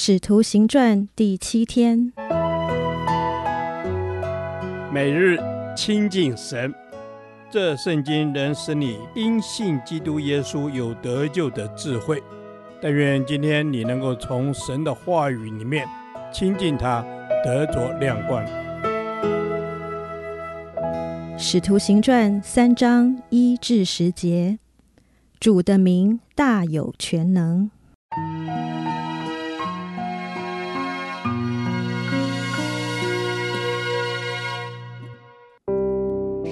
使徒行传第七天，每日亲近神，这圣经能使你因信基督耶稣有得救的智慧。但愿今天你能够从神的话语里面亲近他，得着亮光。使徒行传三章一至十节，主的名大有全能。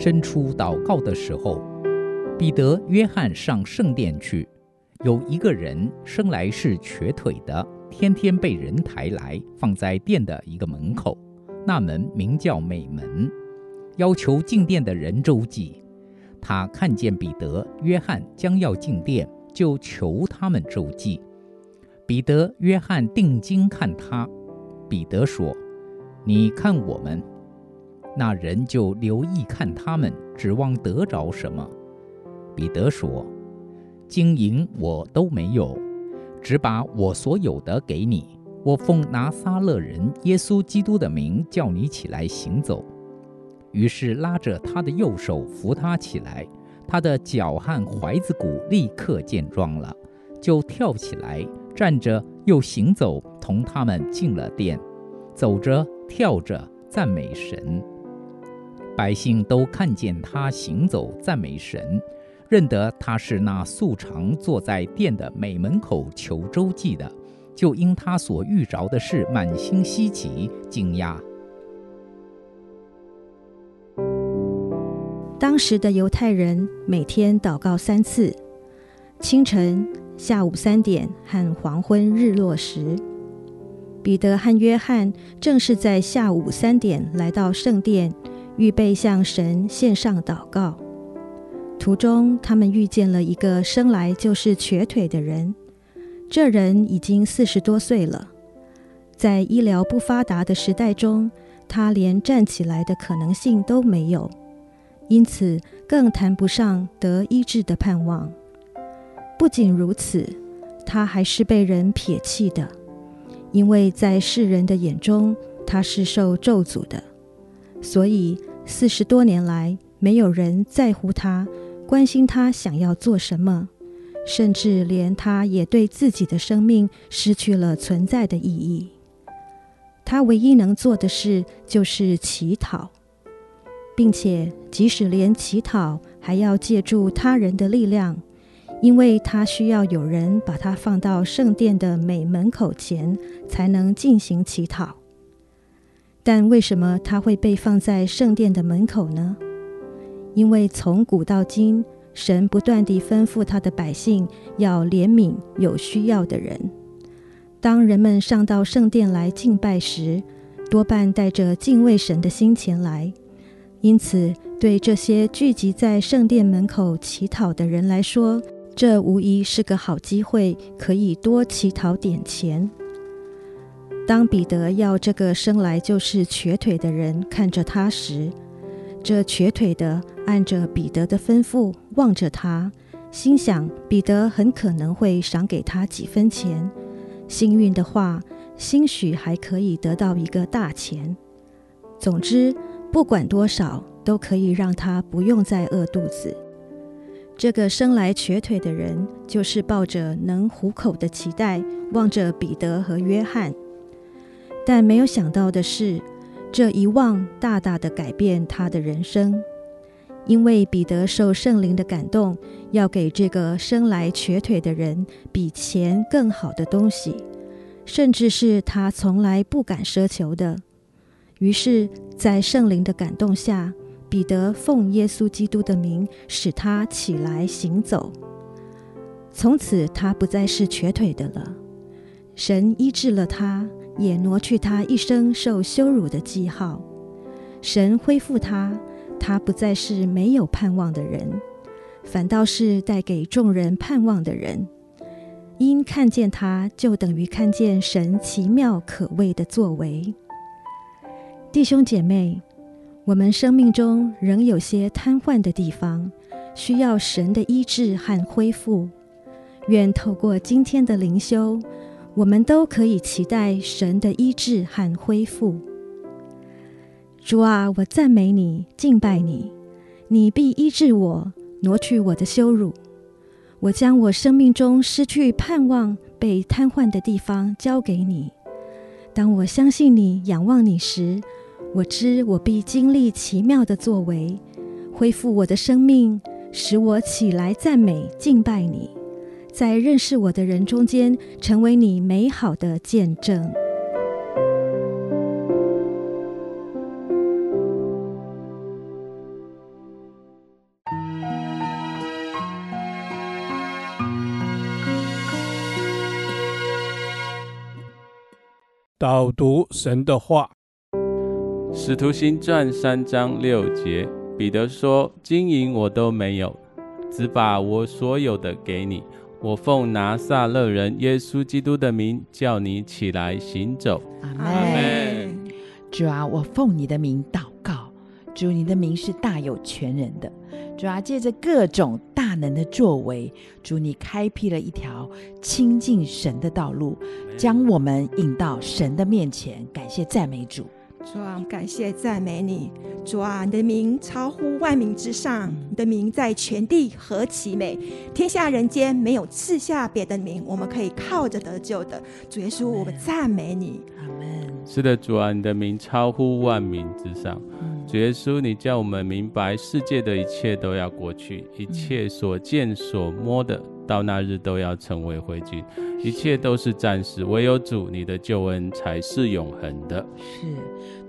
伸出祷告的时候，彼得、约翰上圣殿去。有一个人生来是瘸腿的，天天被人抬来，放在殿的一个门口。那门名叫美门，要求进殿的人周济。他看见彼得、约翰将要进殿，就求他们周济。彼得、约翰定睛看他。彼得说：“你看我们。”那人就留意看他们，指望得着什么。彼得说：“金银我都没有，只把我所有的给你。我奉拿撒勒人耶稣基督的名叫你起来行走。”于是拉着他的右手扶他起来，他的脚和踝子骨立刻健壮了，就跳起来，站着又行走，同他们进了殿，走着跳着赞美神。百姓都看见他行走赞美神，认得他是那素常坐在殿的美门口求周济的，就因他所遇着的事满心稀奇惊讶。当时的犹太人每天祷告三次：清晨、下午三点和黄昏日落时。彼得和约翰正是在下午三点来到圣殿。预备向神献上祷告，途中他们遇见了一个生来就是瘸腿的人。这人已经四十多岁了，在医疗不发达的时代中，他连站起来的可能性都没有，因此更谈不上得医治的盼望。不仅如此，他还是被人撇弃的，因为在世人的眼中，他是受咒诅的。所以四十多年来，没有人在乎他，关心他想要做什么，甚至连他也对自己的生命失去了存在的意义。他唯一能做的事就是乞讨，并且即使连乞讨还要借助他人的力量，因为他需要有人把他放到圣殿的美门口前，才能进行乞讨。但为什么他会被放在圣殿的门口呢？因为从古到今，神不断地吩咐他的百姓要怜悯有需要的人。当人们上到圣殿来敬拜时，多半带着敬畏神的心前来。因此，对这些聚集在圣殿门口乞讨的人来说，这无疑是个好机会，可以多乞讨点钱。当彼得要这个生来就是瘸腿的人看着他时，这瘸腿的按着彼得的吩咐望着他，心想彼得很可能会赏给他几分钱，幸运的话，兴许还可以得到一个大钱。总之，不管多少，都可以让他不用再饿肚子。这个生来瘸腿的人，就是抱着能糊口的期待，望着彼得和约翰。但没有想到的是，这一望大大的改变他的人生，因为彼得受圣灵的感动，要给这个生来瘸腿的人比钱更好的东西，甚至是他从来不敢奢求的。于是，在圣灵的感动下，彼得奉耶稣基督的名，使他起来行走。从此，他不再是瘸腿的了。神医治了他。也挪去他一生受羞辱的记号，神恢复他，他不再是没有盼望的人，反倒是带给众人盼望的人。因看见他，就等于看见神奇妙可畏的作为。弟兄姐妹，我们生命中仍有些瘫痪的地方，需要神的医治和恢复。愿透过今天的灵修。我们都可以期待神的医治和恢复。主啊，我赞美你，敬拜你，你必医治我，挪去我的羞辱。我将我生命中失去盼望、被瘫痪的地方交给你。当我相信你、仰望你时，我知我必经历奇妙的作为，恢复我的生命，使我起来赞美、敬拜你。在认识我的人中间，成为你美好的见证。导读神的话，《使徒行传》三章六节，彼得说：“金银我都没有，只把我所有的给你。”我奉拿撒勒人耶稣基督的名，叫你起来行走。阿门。主啊，我奉你的名祷告。主，你的名是大有全人的。主啊，借着各种大能的作为，主你开辟了一条亲近神的道路，将我们引到神的面前。感谢赞美主。主啊，感谢赞美你。主啊，你的名超乎万名之上，你的名在全地何其美！天下人间没有赐下别的名，我们可以靠着得救的。主耶稣，我们赞美你。阿门。是的，主啊，你的名超乎万名之上。主耶稣，你叫我们明白，世界的一切都要过去，一切所见所摸的，到那日都要成为灰烬。一切都是暂时，唯有主你的救恩才是永恒的。是，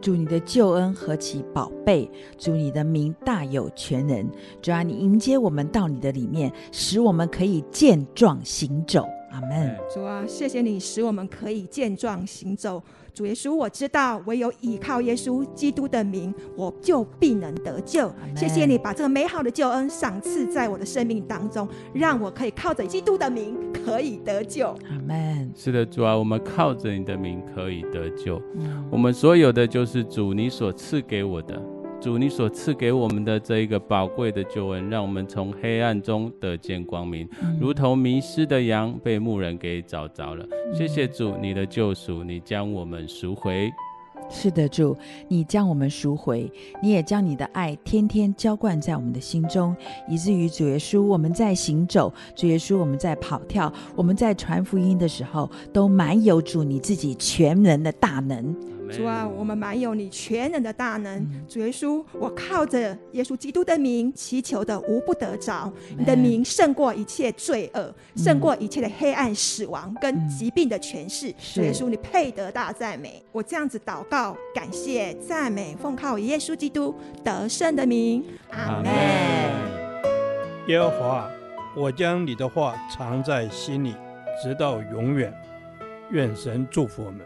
主你的救恩何其宝贝！主你的名大有全能。主啊，你迎接我们到你的里面，使我们可以健壮行走。阿门。主啊，谢谢你使我们可以健壮行走。主耶稣，我知道唯有倚靠耶稣基督的名，我就必能得救。谢谢你把这个美好的救恩赏赐在我的生命当中，让我可以靠着基督的名可以得救。阿门。是的，主啊，我们靠着你的名可以得救。嗯、我们所有的就是主你所赐给我的。主，你所赐给我们的这一个宝贵的救恩，让我们从黑暗中得见光明，嗯、如同迷失的羊被牧人给找着了。嗯、谢谢主，你的救赎，你将我们赎回。是的，主，你将我们赎回，你也将你的爱天天浇灌在我们的心中，以至于主耶稣，我们在行走，主耶稣，我们在跑跳，我们在传福音的时候，都满有主你自己全能的大能。主啊，我们满有你全能的大能。嗯、主耶稣，我靠着耶稣基督的名祈求的无不得着。嗯、你的名胜过一切罪恶，嗯、胜过一切的黑暗、死亡跟疾病的权势。嗯、主耶稣，你配得大赞美。我这样子祷告，感谢赞美，奉靠耶稣基督得胜的名。阿门。耶和华，我将你的话藏在心里，直到永远。愿神祝福我们。